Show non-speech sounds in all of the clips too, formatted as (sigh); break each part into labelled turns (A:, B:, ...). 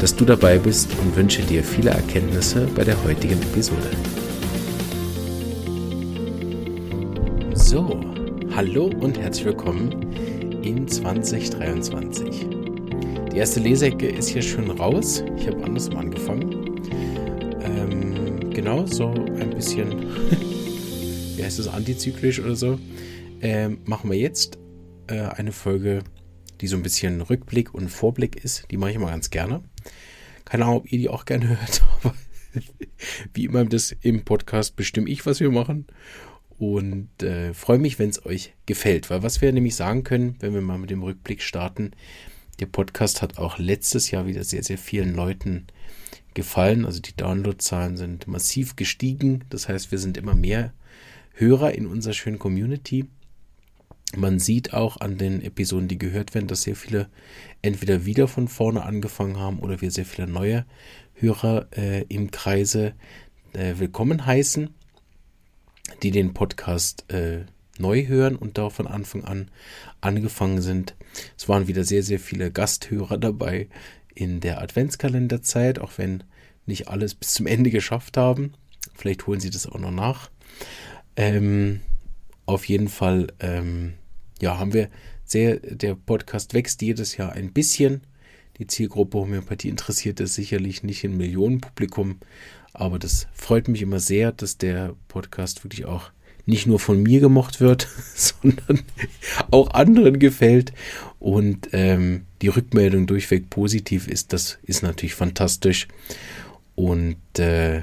A: dass du dabei bist und wünsche dir viele Erkenntnisse bei der heutigen Episode. So, hallo und herzlich willkommen in 2023. Die erste Leseecke ist hier schon raus. Ich habe andersrum angefangen. Ähm, genau, so ein bisschen, (laughs) wie heißt das, antizyklisch oder so. Ähm, machen wir jetzt äh, eine Folge, die so ein bisschen Rückblick und Vorblick ist. Die mache ich immer ganz gerne. Keine Ahnung, ob ihr die auch gerne hört, (laughs) aber wie immer das im Podcast bestimme ich, was wir machen. Und äh, freue mich, wenn es euch gefällt. Weil was wir nämlich sagen können, wenn wir mal mit dem Rückblick starten, der Podcast hat auch letztes Jahr wieder sehr, sehr vielen Leuten gefallen. Also die Downloadzahlen sind massiv gestiegen. Das heißt, wir sind immer mehr Hörer in unserer schönen Community. Man sieht auch an den Episoden, die gehört werden, dass sehr viele entweder wieder von vorne angefangen haben oder wir sehr viele neue Hörer äh, im Kreise äh, willkommen heißen, die den Podcast äh, neu hören und da von Anfang an angefangen sind. Es waren wieder sehr, sehr viele Gasthörer dabei in der Adventskalenderzeit, auch wenn nicht alles bis zum Ende geschafft haben. Vielleicht holen sie das auch noch nach. Ähm, auf jeden Fall, ähm, ja, haben wir sehr, der Podcast wächst jedes Jahr ein bisschen. Die Zielgruppe Homöopathie interessiert es sicherlich nicht in Millionenpublikum, aber das freut mich immer sehr, dass der Podcast wirklich auch nicht nur von mir gemocht wird, (laughs) sondern auch anderen gefällt und ähm, die Rückmeldung durchweg positiv ist, das ist natürlich fantastisch und äh,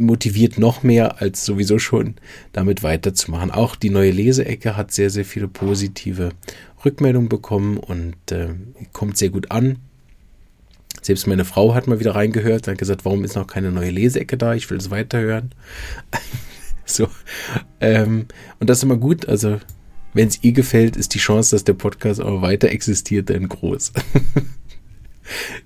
A: motiviert noch mehr als sowieso schon damit weiterzumachen. Auch die neue Leseecke hat sehr, sehr viele positive Rückmeldungen bekommen und äh, kommt sehr gut an. Selbst meine Frau hat mal wieder reingehört und hat gesagt, warum ist noch keine neue Leseecke da? Ich will es weiterhören. (laughs) so. Ähm, und das ist immer gut. Also, wenn es ihr gefällt, ist die Chance, dass der Podcast auch weiter existiert, dann groß. (laughs)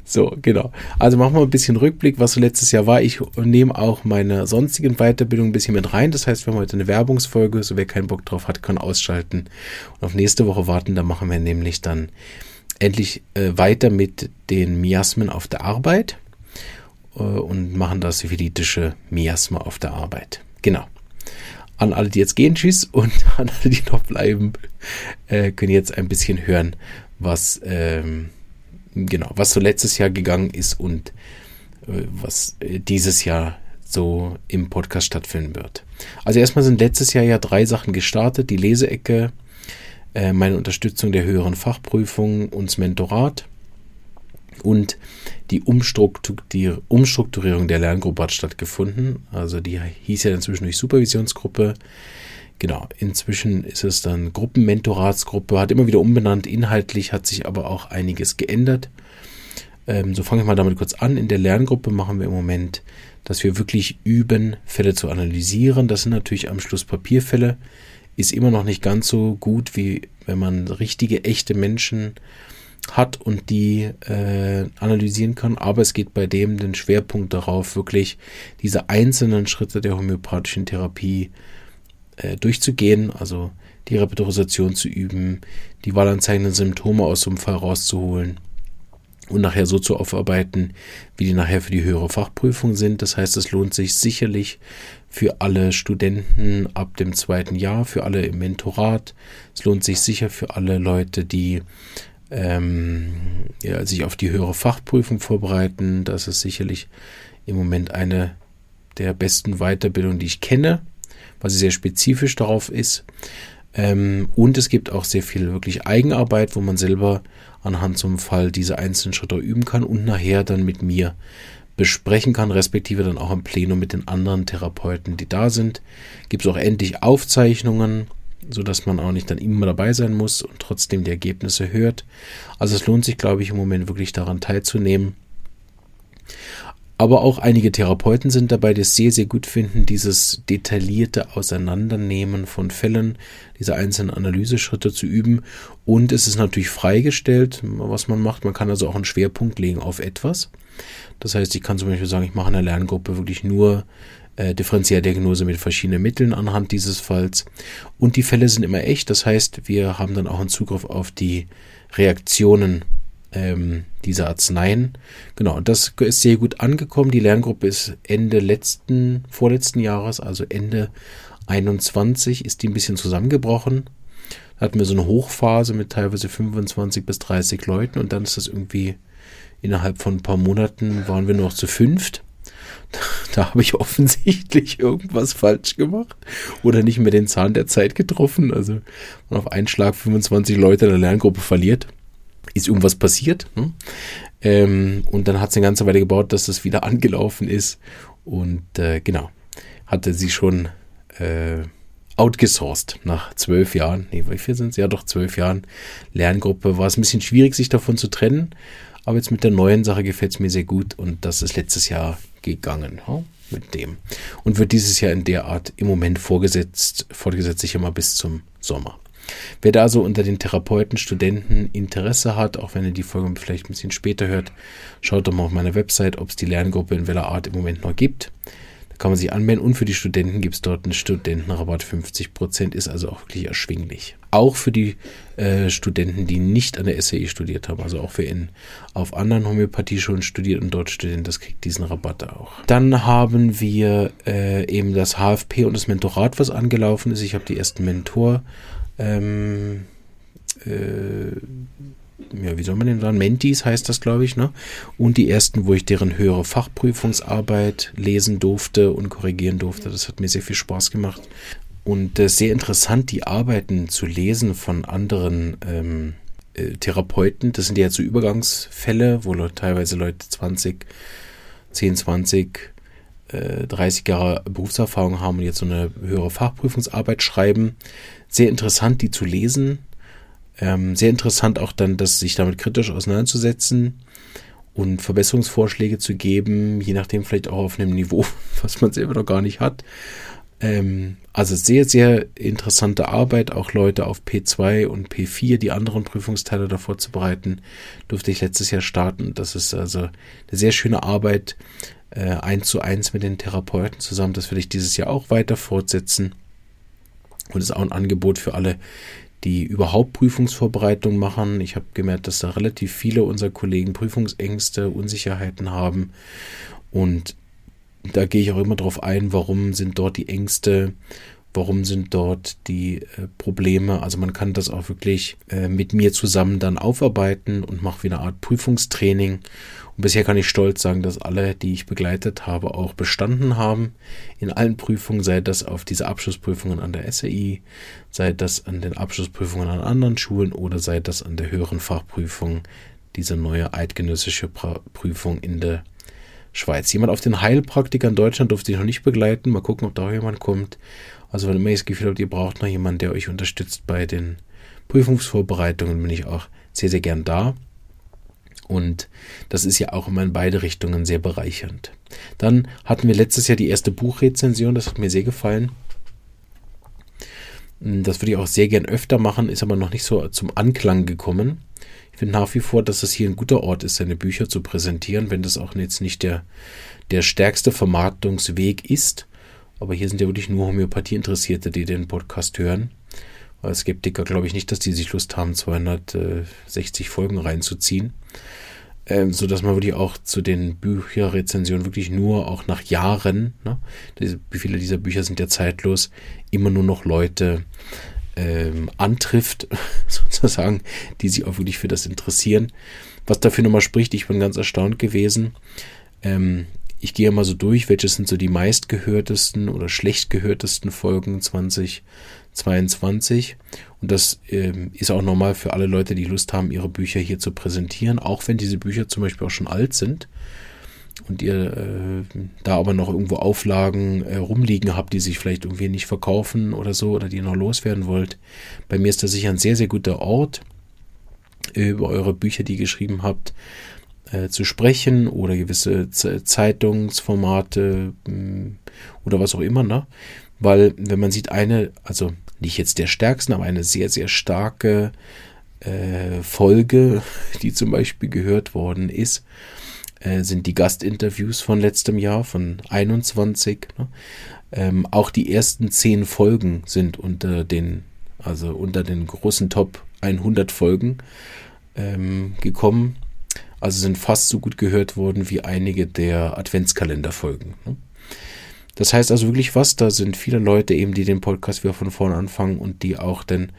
A: So, genau. Also machen wir ein bisschen Rückblick, was so letztes Jahr war. Ich nehme auch meine sonstigen Weiterbildungen ein bisschen mit rein. Das heißt, wir haben heute eine Werbungsfolge. So wer keinen Bock drauf hat, kann ausschalten und auf nächste Woche warten. Da machen wir nämlich dann endlich äh, weiter mit den Miasmen auf der Arbeit äh, und machen das syphilitische Miasma auf der Arbeit. Genau. An alle, die jetzt gehen, tschüss. Und (laughs) an alle, die noch bleiben, äh, können jetzt ein bisschen hören, was ähm, genau, was so letztes Jahr gegangen ist und äh, was äh, dieses Jahr so im Podcast stattfinden wird. Also erstmal sind letztes Jahr ja drei Sachen gestartet. Die Leseecke, äh, meine Unterstützung der höheren Fachprüfung und das Mentorat und die Umstrukturierung der Lerngruppe hat stattgefunden. Also die hieß ja inzwischen durch Supervisionsgruppe. Genau, inzwischen ist es dann Gruppenmentoratsgruppe, hat immer wieder umbenannt. Inhaltlich hat sich aber auch einiges geändert. Ähm, so fange ich mal damit kurz an. In der Lerngruppe machen wir im Moment, dass wir wirklich üben, Fälle zu analysieren. Das sind natürlich am Schluss Papierfälle. Ist immer noch nicht ganz so gut, wie wenn man richtige, echte Menschen hat und die äh, analysieren kann. Aber es geht bei dem den Schwerpunkt darauf, wirklich diese einzelnen Schritte der homöopathischen Therapie äh, durchzugehen, also die Repetitorisation zu üben, die wahlanzeigenden Symptome aus einem Fall rauszuholen und nachher so zu aufarbeiten, wie die nachher für die höhere Fachprüfung sind. Das heißt, es lohnt sich sicherlich für alle Studenten ab dem zweiten Jahr, für alle im Mentorat. Es lohnt sich sicher für alle Leute, die ähm, ja, sich auf die höhere Fachprüfung vorbereiten. Das ist sicherlich im Moment eine der besten Weiterbildungen, die ich kenne weil sehr spezifisch darauf ist. Ähm, und es gibt auch sehr viel wirklich Eigenarbeit, wo man selber anhand zum Fall diese einzelnen Schritte üben kann und nachher dann mit mir besprechen kann, respektive dann auch im Plenum mit den anderen Therapeuten, die da sind. Gibt es auch endlich Aufzeichnungen, sodass man auch nicht dann immer dabei sein muss und trotzdem die Ergebnisse hört. Also es lohnt sich, glaube ich, im Moment wirklich daran teilzunehmen. Aber auch einige Therapeuten sind dabei, die es sehr, sehr gut finden, dieses detaillierte Auseinandernehmen von Fällen, diese einzelnen Analyseschritte zu üben. Und es ist natürlich freigestellt, was man macht. Man kann also auch einen Schwerpunkt legen auf etwas. Das heißt, ich kann zum Beispiel sagen, ich mache in der Lerngruppe wirklich nur äh, Differentialdiagnose mit verschiedenen Mitteln anhand dieses Falls. Und die Fälle sind immer echt. Das heißt, wir haben dann auch einen Zugriff auf die Reaktionen ähm, dieser Arzneien. Genau, das ist sehr gut angekommen. Die Lerngruppe ist Ende letzten, vorletzten Jahres, also Ende 21, ist die ein bisschen zusammengebrochen. Da hatten wir so eine Hochphase mit teilweise 25 bis 30 Leuten und dann ist das irgendwie innerhalb von ein paar Monaten waren wir noch zu fünft. Da habe ich offensichtlich irgendwas falsch gemacht oder nicht mehr den Zahn der Zeit getroffen. Also man auf einen Schlag 25 Leute in der Lerngruppe verliert ist irgendwas passiert. Ne? Ähm, und dann hat es eine ganze Weile gebaut, dass das wieder (laughs) angelaufen ist. Und äh, genau, hatte sie schon äh, outgesourced nach zwölf Jahren. Nee, wie viel sind es? Ja, doch zwölf Jahren Lerngruppe. War es ein bisschen schwierig, sich davon zu trennen. Aber jetzt mit der neuen Sache gefällt es mir sehr gut. Und das ist letztes Jahr gegangen. Ja? mit dem. Und wird dieses Jahr in der Art im Moment vorgesetzt, fortgesetzt, sicher mal bis zum Sommer. Wer da so unter den Therapeuten, Studenten Interesse hat, auch wenn ihr die Folge vielleicht ein bisschen später hört, schaut doch mal auf meiner Website, ob es die Lerngruppe in welcher Art im Moment noch gibt. Da kann man sich anmelden und für die Studenten gibt es dort einen Studentenrabatt 50%, ist also auch wirklich erschwinglich. Auch für die äh, Studenten, die nicht an der SAE studiert haben, also auch für in auf anderen Homöopathieschulen studiert und dort studieren, das kriegt diesen Rabatt auch. Dann haben wir äh, eben das HFP und das Mentorat, was angelaufen ist. Ich habe die ersten Mentor ähm, äh, ja, wie soll man denn sagen? Mentis heißt das, glaube ich, ne? Und die ersten, wo ich deren höhere Fachprüfungsarbeit lesen durfte und korrigieren durfte. Das hat mir sehr viel Spaß gemacht. Und äh, sehr interessant, die Arbeiten zu lesen von anderen ähm, äh, Therapeuten. Das sind ja so Übergangsfälle, wo teilweise Leute 20, 10, 20, äh, 30 Jahre Berufserfahrung haben und jetzt so eine höhere Fachprüfungsarbeit schreiben sehr interessant, die zu lesen. Ähm, sehr interessant auch dann, das sich damit kritisch auseinanderzusetzen und Verbesserungsvorschläge zu geben, je nachdem vielleicht auch auf einem Niveau, (laughs) was man selber noch gar nicht hat. Ähm, also sehr, sehr interessante Arbeit, auch Leute auf P2 und P4, die anderen Prüfungsteile davor zu bereiten, durfte ich letztes Jahr starten. Das ist also eine sehr schöne Arbeit, äh, eins zu eins mit den Therapeuten zusammen. Das werde ich dieses Jahr auch weiter fortsetzen. Und ist auch ein Angebot für alle, die überhaupt Prüfungsvorbereitung machen. Ich habe gemerkt, dass da relativ viele unserer Kollegen Prüfungsängste, Unsicherheiten haben. Und da gehe ich auch immer darauf ein, warum sind dort die Ängste, warum sind dort die äh, Probleme. Also man kann das auch wirklich äh, mit mir zusammen dann aufarbeiten und mache wie eine Art Prüfungstraining und bisher kann ich stolz sagen, dass alle, die ich begleitet habe, auch bestanden haben. In allen Prüfungen, sei das auf diese Abschlussprüfungen an der SAI, sei das an den Abschlussprüfungen an anderen Schulen oder sei das an der höheren Fachprüfung, diese neue eidgenössische Prüfung in der Schweiz. Jemand auf den Heilpraktiker in Deutschland durfte ich noch nicht begleiten. Mal gucken, ob da jemand kommt. Also wenn ihr das Gefühl habt, ihr braucht noch jemanden, der euch unterstützt bei den Prüfungsvorbereitungen, bin ich auch sehr, sehr gern da. Und das ist ja auch immer in beide Richtungen sehr bereichernd. Dann hatten wir letztes Jahr die erste Buchrezension, das hat mir sehr gefallen. Das würde ich auch sehr gern öfter machen, ist aber noch nicht so zum Anklang gekommen. Ich finde nach wie vor, dass es hier ein guter Ort ist, seine Bücher zu präsentieren, wenn das auch jetzt nicht der, der stärkste Vermarktungsweg ist. Aber hier sind ja wirklich nur Homöopathie-Interessierte, die den Podcast hören. Weil Skeptiker glaube ich nicht, dass die sich Lust haben, 260 Folgen reinzuziehen ähm, so dass man wirklich auch zu den Bücherrezensionen wirklich nur auch nach Jahren, ne, diese, wie viele dieser Bücher sind ja zeitlos, immer nur noch Leute ähm, antrifft, (laughs) sozusagen, die sich auch wirklich für das interessieren. Was dafür nochmal spricht, ich bin ganz erstaunt gewesen. Ähm, ich gehe mal so durch, welche sind so die meistgehörtesten oder schlecht gehörtesten Folgen 2022. Und das ähm, ist auch normal für alle Leute, die Lust haben, ihre Bücher hier zu präsentieren, auch wenn diese Bücher zum Beispiel auch schon alt sind und ihr äh, da aber noch irgendwo Auflagen äh, rumliegen habt, die sich vielleicht irgendwie nicht verkaufen oder so oder die ihr noch loswerden wollt. Bei mir ist das sicher ein sehr, sehr guter Ort äh, über eure Bücher, die ihr geschrieben habt äh, zu sprechen oder gewisse Z Zeitungsformate mh, hm, oder was auch immer, ne? Weil, wenn man sieht, eine, also nicht jetzt der stärksten, aber eine sehr, sehr starke äh, Folge, (laughs) die zum Beispiel gehört worden ist, äh, sind die Gastinterviews von letztem Jahr, von 21. Ne? Ähm, auch die ersten zehn Folgen sind unter den, also unter den großen Top 100 Folgen ähm, gekommen. Also sind fast so gut gehört worden wie einige der Adventskalenderfolgen. Ne? Das heißt also wirklich was, da sind viele Leute eben, die den Podcast wieder von vorne anfangen und die auch dann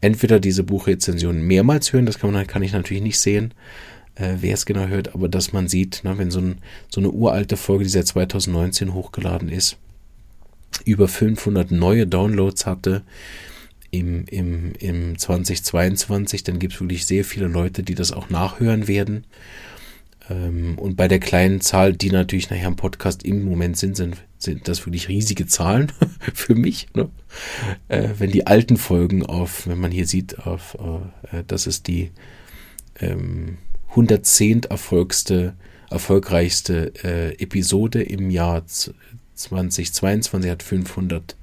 A: entweder diese Buchrezension mehrmals hören, das kann, man, kann ich natürlich nicht sehen, äh, wer es genau hört, aber dass man sieht, na, wenn so, ein, so eine uralte Folge, die seit 2019 hochgeladen ist, über 500 neue Downloads hatte im, im, im 2022, dann gibt es wirklich sehr viele Leute, die das auch nachhören werden. Ähm, und bei der kleinen Zahl, die natürlich nachher im Podcast im Moment sind, sind, sind das wirklich riesige Zahlen (laughs) für mich. Ne? Äh, wenn die alten Folgen auf, wenn man hier sieht, auf, äh, das ist die ähm, 110. erfolgste, erfolgreichste äh, Episode im Jahr 2022, hat 500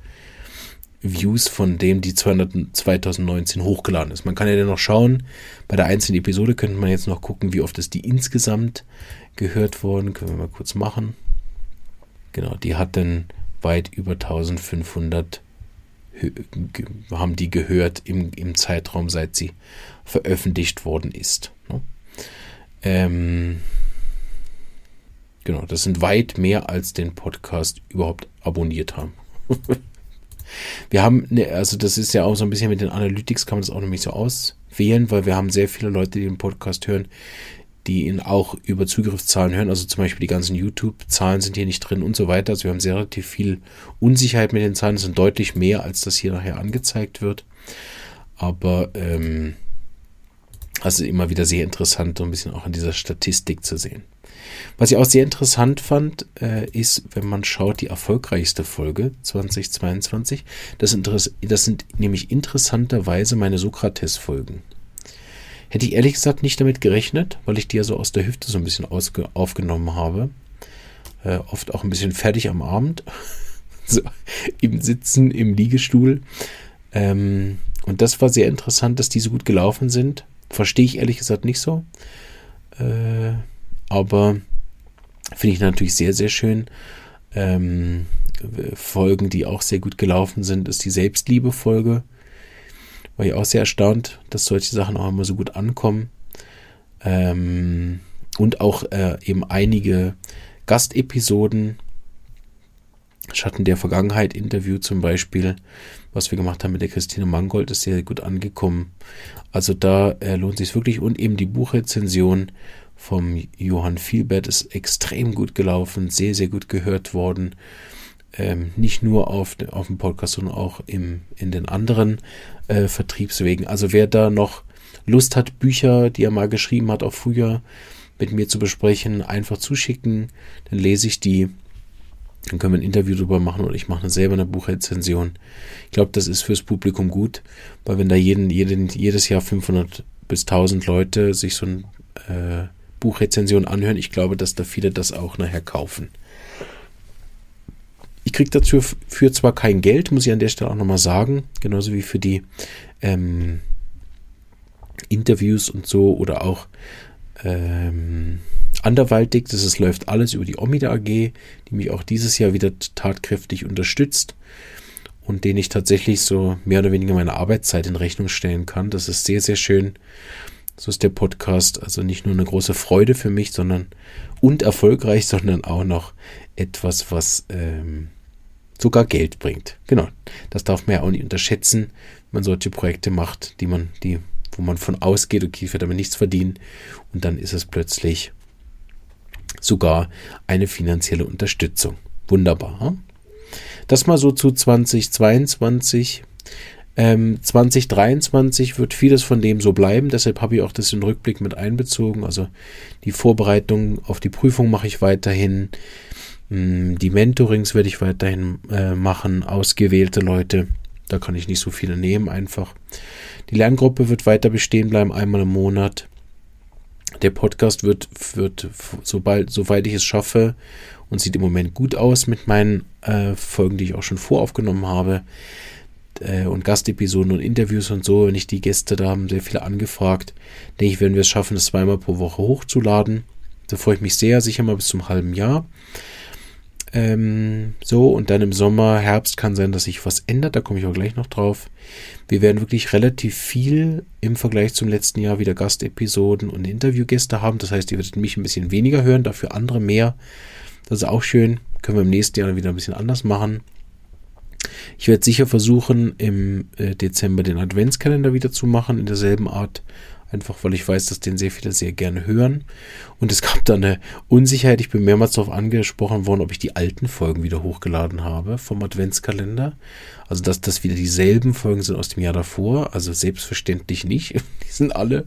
A: Views von dem, die 200, 2019 hochgeladen ist. Man kann ja dann noch schauen, bei der einzelnen Episode könnte man jetzt noch gucken, wie oft ist die insgesamt gehört worden. Können wir mal kurz machen. Genau, die hat dann weit über 1500 haben die gehört im, im Zeitraum, seit sie veröffentlicht worden ist. Ne? Ähm, genau, das sind weit mehr als den Podcast überhaupt abonniert haben. (laughs) Wir haben, ne, also das ist ja auch so ein bisschen mit den Analytics, kann man das auch nämlich so auswählen, weil wir haben sehr viele Leute, die den Podcast hören, die ihn auch über Zugriffszahlen hören. Also zum Beispiel die ganzen YouTube-Zahlen sind hier nicht drin und so weiter. Also wir haben sehr relativ viel Unsicherheit mit den Zahlen. Das sind deutlich mehr, als das hier nachher angezeigt wird. Aber ähm, also immer wieder sehr interessant, so ein bisschen auch in dieser Statistik zu sehen. Was ich auch sehr interessant fand, äh, ist, wenn man schaut, die erfolgreichste Folge 2022. Das, das sind nämlich interessanterweise meine Sokrates-Folgen. Hätte ich ehrlich gesagt nicht damit gerechnet, weil ich die ja so aus der Hüfte so ein bisschen aufgenommen habe. Äh, oft auch ein bisschen fertig am Abend. (laughs) so, im Sitzen im Liegestuhl. Ähm, und das war sehr interessant, dass die so gut gelaufen sind. Verstehe ich ehrlich gesagt nicht so. Aber finde ich natürlich sehr, sehr schön. Ähm, Folgen, die auch sehr gut gelaufen sind, ist die Selbstliebe-Folge. War ich auch sehr erstaunt, dass solche Sachen auch immer so gut ankommen. Ähm, und auch äh, eben einige Gastepisoden. Schatten der Vergangenheit Interview zum Beispiel, was wir gemacht haben mit der Christine Mangold, ist sehr gut angekommen. Also da äh, lohnt sich wirklich und eben die Buchrezension vom Johann Vielbert ist extrem gut gelaufen, sehr, sehr gut gehört worden. Ähm, nicht nur auf, auf dem Podcast, sondern auch im, in den anderen äh, Vertriebswegen. Also wer da noch Lust hat, Bücher, die er mal geschrieben hat, auch früher mit mir zu besprechen, einfach zuschicken. Dann lese ich die. Dann können wir ein Interview drüber machen oder ich mache selber eine Buchrezension. Ich glaube, das ist fürs Publikum gut, weil wenn da jeden, jeden, jedes Jahr 500 bis 1000 Leute sich so ein äh, Buchrezension anhören. Ich glaube, dass da viele das auch nachher kaufen. Ich kriege dazu für zwar kein Geld, muss ich an der Stelle auch nochmal sagen, genauso wie für die ähm, Interviews und so oder auch ähm, anderweitig. Das ist, läuft alles über die Omida AG, die mich auch dieses Jahr wieder tatkräftig unterstützt und den ich tatsächlich so mehr oder weniger meine Arbeitszeit in Rechnung stellen kann. Das ist sehr, sehr schön. So ist der Podcast also nicht nur eine große Freude für mich, sondern und erfolgreich, sondern auch noch etwas, was ähm, sogar Geld bringt. Genau, das darf man ja auch nicht unterschätzen, wenn man solche Projekte macht, die man, die, wo man von ausgeht, okay, ich werde damit nichts verdienen und dann ist es plötzlich sogar eine finanzielle Unterstützung. Wunderbar. Hm? Das mal so zu 2022. Ähm, 2023 wird vieles von dem so bleiben, deshalb habe ich auch das in den Rückblick mit einbezogen. Also die Vorbereitung auf die Prüfung mache ich weiterhin. Mm, die Mentorings werde ich weiterhin äh, machen, ausgewählte Leute. Da kann ich nicht so viele nehmen einfach. Die Lerngruppe wird weiter bestehen bleiben, einmal im Monat. Der Podcast wird, wird sobald, soweit ich es schaffe, und sieht im Moment gut aus mit meinen äh, Folgen, die ich auch schon voraufgenommen habe, äh, und Gastepisoden und Interviews und so. Wenn ich die Gäste da haben sehr viele angefragt, denke ich, werden wir es schaffen, das zweimal pro Woche hochzuladen. Da freue ich mich sehr, sicher mal bis zum halben Jahr. Ähm, so, und dann im Sommer, Herbst kann sein, dass sich was ändert, da komme ich auch gleich noch drauf. Wir werden wirklich relativ viel im Vergleich zum letzten Jahr wieder Gastepisoden und Interviewgäste haben. Das heißt, ihr werdet mich ein bisschen weniger hören, dafür andere mehr. Das ist auch schön. Können wir im nächsten Jahr wieder ein bisschen anders machen. Ich werde sicher versuchen, im äh, Dezember den Adventskalender wieder zu machen, in derselben Art. Einfach weil ich weiß, dass den sehr viele sehr gerne hören. Und es gab da eine Unsicherheit. Ich bin mehrmals darauf angesprochen worden, ob ich die alten Folgen wieder hochgeladen habe vom Adventskalender. Also, dass das wieder dieselben Folgen sind aus dem Jahr davor. Also selbstverständlich nicht. (laughs) Die sind alle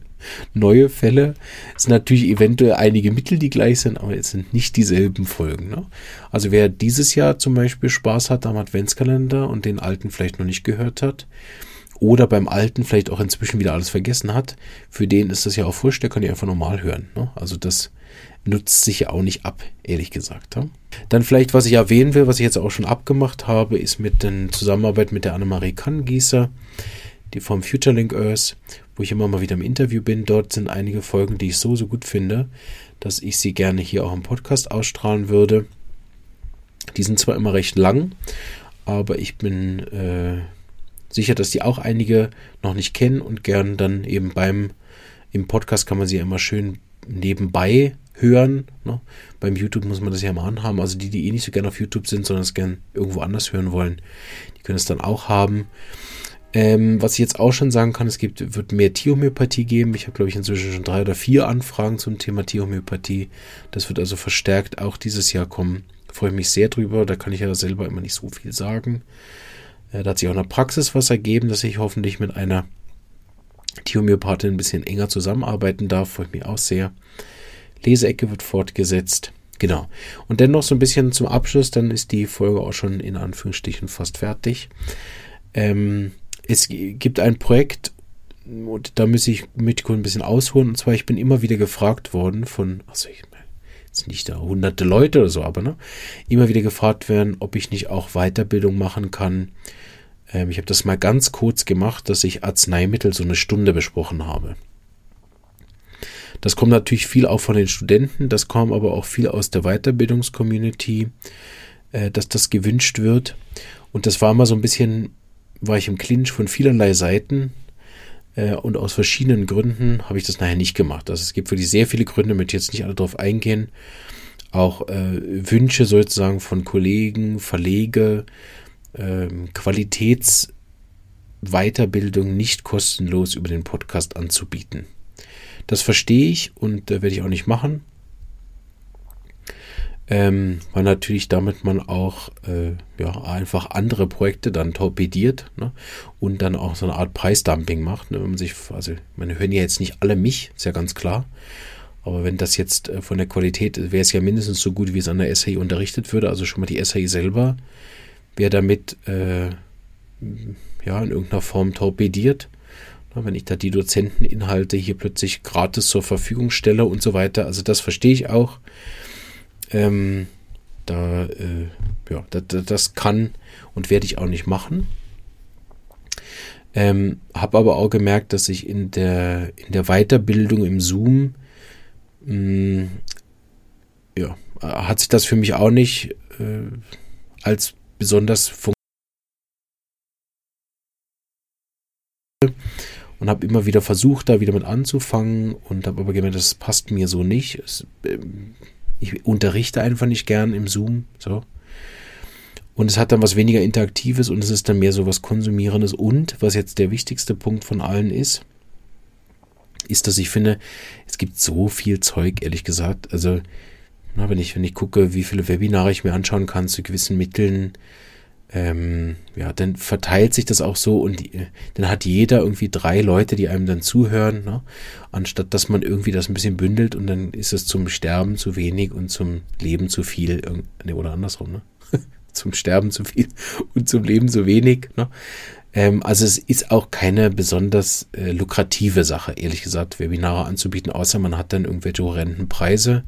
A: neue Fälle. Es sind natürlich eventuell einige Mittel, die gleich sind, aber es sind nicht dieselben Folgen. Ne? Also wer dieses Jahr zum Beispiel Spaß hat am Adventskalender und den alten vielleicht noch nicht gehört hat, oder beim alten vielleicht auch inzwischen wieder alles vergessen hat, für den ist das ja auch wurscht, der kann ja einfach normal hören. Ne? Also das nutzt sich ja auch nicht ab, ehrlich gesagt. Ja? Dann vielleicht, was ich erwähnen will, was ich jetzt auch schon abgemacht habe, ist mit der Zusammenarbeit mit der Annemarie Kanngießer, die vom FutureLink Earth, wo ich immer mal wieder im Interview bin. Dort sind einige Folgen, die ich so, so gut finde, dass ich sie gerne hier auch im Podcast ausstrahlen würde. Die sind zwar immer recht lang, aber ich bin äh, sicher, dass die auch einige noch nicht kennen und gern dann eben beim im Podcast kann man sie ja immer schön nebenbei hören. Ne? Beim YouTube muss man das ja immer anhaben. Also die, die eh nicht so gerne auf YouTube sind, sondern es gern irgendwo anders hören wollen, die können es dann auch haben. Ähm, was ich jetzt auch schon sagen kann, es gibt, wird mehr Tierhomöopathie geben. Ich habe, glaube ich, inzwischen schon drei oder vier Anfragen zum Thema Tierhomöopathie. Das wird also verstärkt auch dieses Jahr kommen. freue mich sehr drüber. Da kann ich ja selber immer nicht so viel sagen. Äh, da hat sich auch in der Praxis was ergeben, dass ich hoffentlich mit einer Tierhomöopathin ein bisschen enger zusammenarbeiten darf. Freue ich mich auch sehr. Leseecke wird fortgesetzt. Genau. Und dann noch so ein bisschen zum Abschluss, dann ist die Folge auch schon in Anführungsstrichen fast fertig. Ähm, es gibt ein Projekt, und da muss ich mit ein bisschen ausholen. Und zwar, ich bin immer wieder gefragt worden von, also ich jetzt nicht da hunderte Leute oder so, aber ne, immer wieder gefragt werden, ob ich nicht auch Weiterbildung machen kann. Ähm, ich habe das mal ganz kurz gemacht, dass ich Arzneimittel so eine Stunde besprochen habe. Das kommt natürlich viel auch von den Studenten, das kam aber auch viel aus der Weiterbildungscommunity, äh, dass das gewünscht wird. Und das war mal so ein bisschen war ich im Clinch von vielerlei Seiten und aus verschiedenen Gründen habe ich das nachher nicht gemacht. Also es gibt wirklich sehr viele Gründe, möchte jetzt nicht alle darauf eingehen. Auch äh, Wünsche sozusagen von Kollegen, Verlege, äh, Qualitätsweiterbildung nicht kostenlos über den Podcast anzubieten. Das verstehe ich und äh, werde ich auch nicht machen ähm, weil natürlich damit man auch äh, ja, einfach andere Projekte dann torpediert ne? und dann auch so eine Art Preisdumping macht. Ne? Wenn man sich, also man hören ja jetzt nicht alle mich, ist ja ganz klar. Aber wenn das jetzt äh, von der Qualität wäre es ja mindestens so gut, wie es an der SAI unterrichtet würde. Also schon mal die SAI selber wäre damit äh, ja in irgendeiner Form torpediert. Wenn ich da die Dozenteninhalte hier plötzlich gratis zur Verfügung stelle und so weiter. Also das verstehe ich auch. Ähm, da, äh, ja, das, das kann und werde ich auch nicht machen. Ähm, habe aber auch gemerkt, dass ich in der, in der Weiterbildung im Zoom, mh, mm, ja, hat sich das für mich auch nicht äh, als besonders funktioniert. und habe immer wieder versucht, da wieder mit anzufangen und habe aber gemerkt, das passt mir so nicht. Es, ähm, ich unterrichte einfach nicht gern im Zoom. So. Und es hat dann was weniger Interaktives und es ist dann mehr so was Konsumierendes. Und was jetzt der wichtigste Punkt von allen ist, ist, dass ich finde, es gibt so viel Zeug, ehrlich gesagt. Also, na, wenn ich, wenn ich gucke, wie viele Webinare ich mir anschauen kann zu gewissen Mitteln, ähm, ja, dann verteilt sich das auch so und die, dann hat jeder irgendwie drei Leute, die einem dann zuhören, ne? anstatt dass man irgendwie das ein bisschen bündelt und dann ist es zum Sterben zu wenig und zum Leben zu viel, ne, oder andersrum, ne? (laughs) zum Sterben zu viel und zum Leben zu wenig. Ne? Ähm, also es ist auch keine besonders äh, lukrative Sache, ehrlich gesagt, Webinare anzubieten, außer man hat dann irgendwelche horrenden Preise.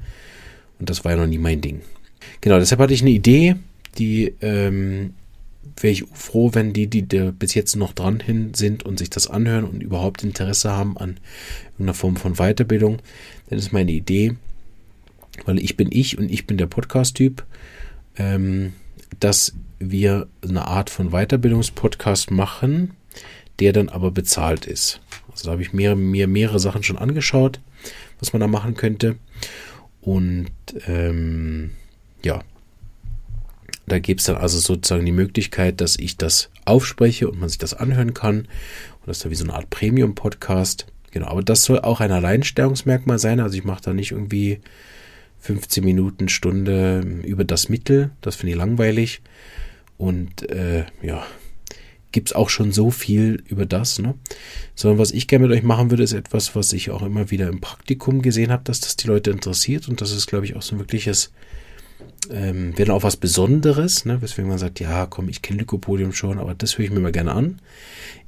A: Und das war ja noch nie mein Ding. Genau, deshalb hatte ich eine Idee, die ähm, wäre ich froh, wenn die, die bis jetzt noch dran hin sind und sich das anhören und überhaupt Interesse haben an irgendeiner Form von Weiterbildung. Dann ist meine Idee, weil ich bin ich und ich bin der Podcast-Typ, ähm, dass wir eine Art von Weiterbildungspodcast machen, der dann aber bezahlt ist. Also da habe ich mir, mir mehrere Sachen schon angeschaut, was man da machen könnte. Und ähm, ja, da gibt es dann also sozusagen die Möglichkeit, dass ich das aufspreche und man sich das anhören kann. Und das ist dann wie so eine Art Premium-Podcast. Genau, aber das soll auch ein Alleinstellungsmerkmal sein. Also ich mache da nicht irgendwie 15 Minuten, Stunde über das Mittel. Das finde ich langweilig. Und äh, ja, gibt es auch schon so viel über das, ne? Sondern was ich gerne mit euch machen würde, ist etwas, was ich auch immer wieder im Praktikum gesehen habe, dass das die Leute interessiert und das ist, glaube ich, auch so ein wirkliches ähm, wäre auch was Besonderes, ne, weswegen man sagt, ja, komm, ich kenne Lycopodium schon, aber das höre ich mir mal gerne an,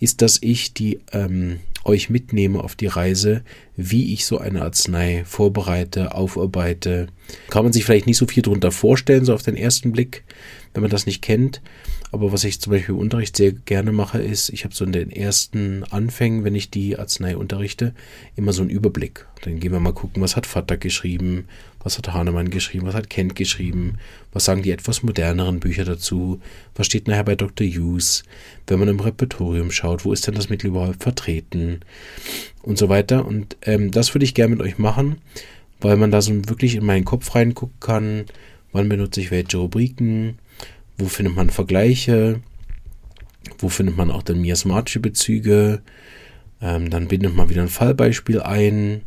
A: ist, dass ich die ähm, euch mitnehme auf die Reise, wie ich so eine Arznei vorbereite, aufarbeite. Kann man sich vielleicht nicht so viel darunter vorstellen, so auf den ersten Blick, wenn man das nicht kennt. Aber was ich zum Beispiel im Unterricht sehr gerne mache, ist, ich habe so in den ersten Anfängen, wenn ich die Arznei unterrichte, immer so einen Überblick. Dann gehen wir mal gucken, was hat Vater geschrieben, was hat Hahnemann geschrieben, was hat Kent geschrieben, was sagen die etwas moderneren Bücher dazu, was steht nachher bei Dr. Hughes, wenn man im Repertorium schaut, wo ist denn das Mittel überhaupt vertreten und so weiter. Und ähm, das würde ich gerne mit euch machen, weil man da so wirklich in meinen Kopf reingucken kann, wann benutze ich welche Rubriken, wo findet man Vergleiche? Wo findet man auch dann miasmatische Bezüge? Ähm, dann bindet man wieder ein Fallbeispiel ein.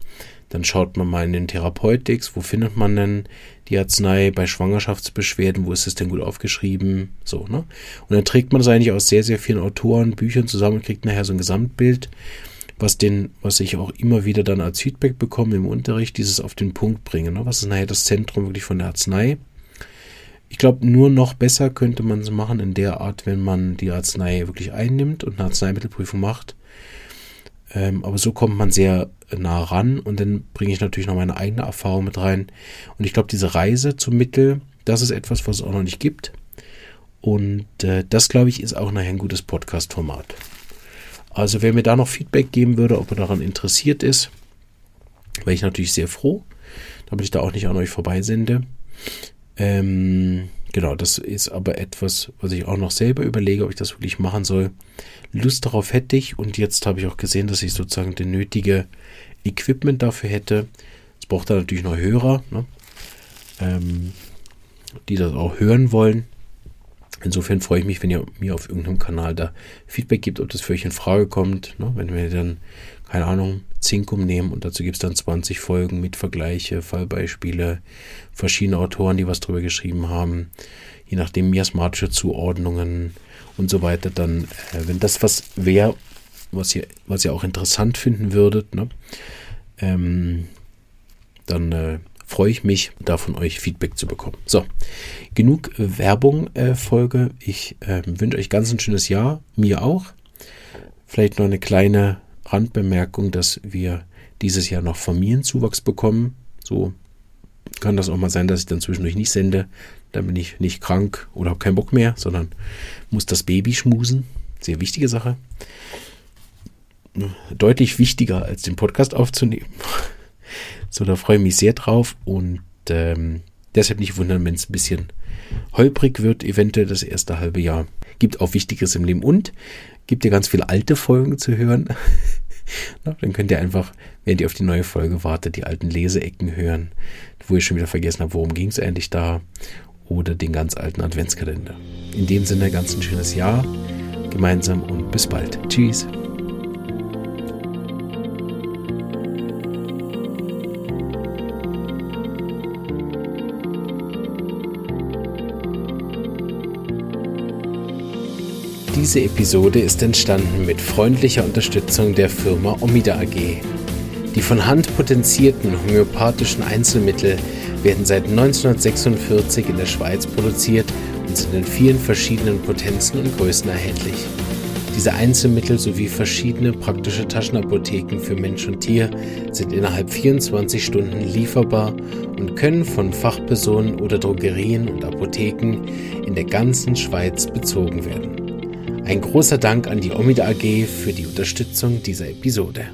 A: Dann schaut man mal in den Therapeutics, wo findet man denn die Arznei bei Schwangerschaftsbeschwerden, wo ist es denn gut aufgeschrieben? So, ne? Und dann trägt man das eigentlich aus sehr, sehr vielen Autoren, Büchern zusammen und kriegt nachher so ein Gesamtbild, was den, was ich auch immer wieder dann als Feedback bekomme im Unterricht, dieses auf den Punkt bringen. Ne? Was ist nachher das Zentrum wirklich von der Arznei? Ich glaube, nur noch besser könnte man es machen in der Art, wenn man die Arznei wirklich einnimmt und eine Arzneimittelprüfung macht. Ähm, aber so kommt man sehr nah ran und dann bringe ich natürlich noch meine eigene Erfahrung mit rein. Und ich glaube, diese Reise zum Mittel, das ist etwas, was es auch noch nicht gibt. Und äh, das, glaube ich, ist auch nachher ein gutes Podcast-Format. Also wer mir da noch Feedback geben würde, ob er daran interessiert ist, wäre ich natürlich sehr froh, damit ich da auch nicht an euch vorbeisende. Ähm, genau, das ist aber etwas, was ich auch noch selber überlege, ob ich das wirklich machen soll. Lust darauf hätte ich und jetzt habe ich auch gesehen, dass ich sozusagen den nötige Equipment dafür hätte. Es braucht da natürlich noch Hörer, ne? ähm, die das auch hören wollen. Insofern freue ich mich, wenn ihr mir auf irgendeinem Kanal da Feedback gibt, ob das für euch in Frage kommt. Ne? Wenn wir dann, keine Ahnung, Zinkum nehmen und dazu gibt es dann 20 Folgen mit Vergleiche, Fallbeispiele, verschiedene Autoren, die was drüber geschrieben haben, je nachdem miasmatische Zuordnungen und so weiter, dann, äh, wenn das was wäre, was ihr, was ihr auch interessant finden würdet, ne, ähm, dann äh, freue ich mich, da von euch Feedback zu bekommen. So, genug Werbung, äh, Folge. Ich äh, wünsche euch ganz ein schönes Jahr, mir auch. Vielleicht noch eine kleine Randbemerkung, dass wir dieses Jahr noch Familienzuwachs bekommen. So kann das auch mal sein, dass ich dann zwischendurch nicht sende. Dann bin ich nicht krank oder habe keinen Bock mehr, sondern muss das Baby schmusen. Sehr wichtige Sache. Deutlich wichtiger als den Podcast aufzunehmen. (laughs) So, da freue ich mich sehr drauf und ähm, deshalb nicht wundern, wenn es ein bisschen holprig wird, eventuell das erste halbe Jahr. Gibt auch Wichtiges im Leben und gibt ja ganz viele alte Folgen zu hören. (laughs) dann könnt ihr einfach, während ihr auf die neue Folge wartet, die alten Leseecken hören, wo ihr schon wieder vergessen habt, worum ging es eigentlich da. Oder den ganz alten Adventskalender. In dem Sinne, ganz ein schönes Jahr gemeinsam und bis bald. Tschüss. Diese Episode ist entstanden mit freundlicher Unterstützung der Firma Omida AG. Die von Hand potenzierten homöopathischen Einzelmittel werden seit 1946 in der Schweiz produziert und sind in vielen verschiedenen Potenzen und Größen erhältlich. Diese Einzelmittel sowie verschiedene praktische Taschenapotheken für Mensch und Tier sind innerhalb 24 Stunden lieferbar und können von Fachpersonen oder Drogerien und Apotheken in der ganzen Schweiz bezogen werden. Ein großer Dank an die Omida AG für die Unterstützung dieser Episode.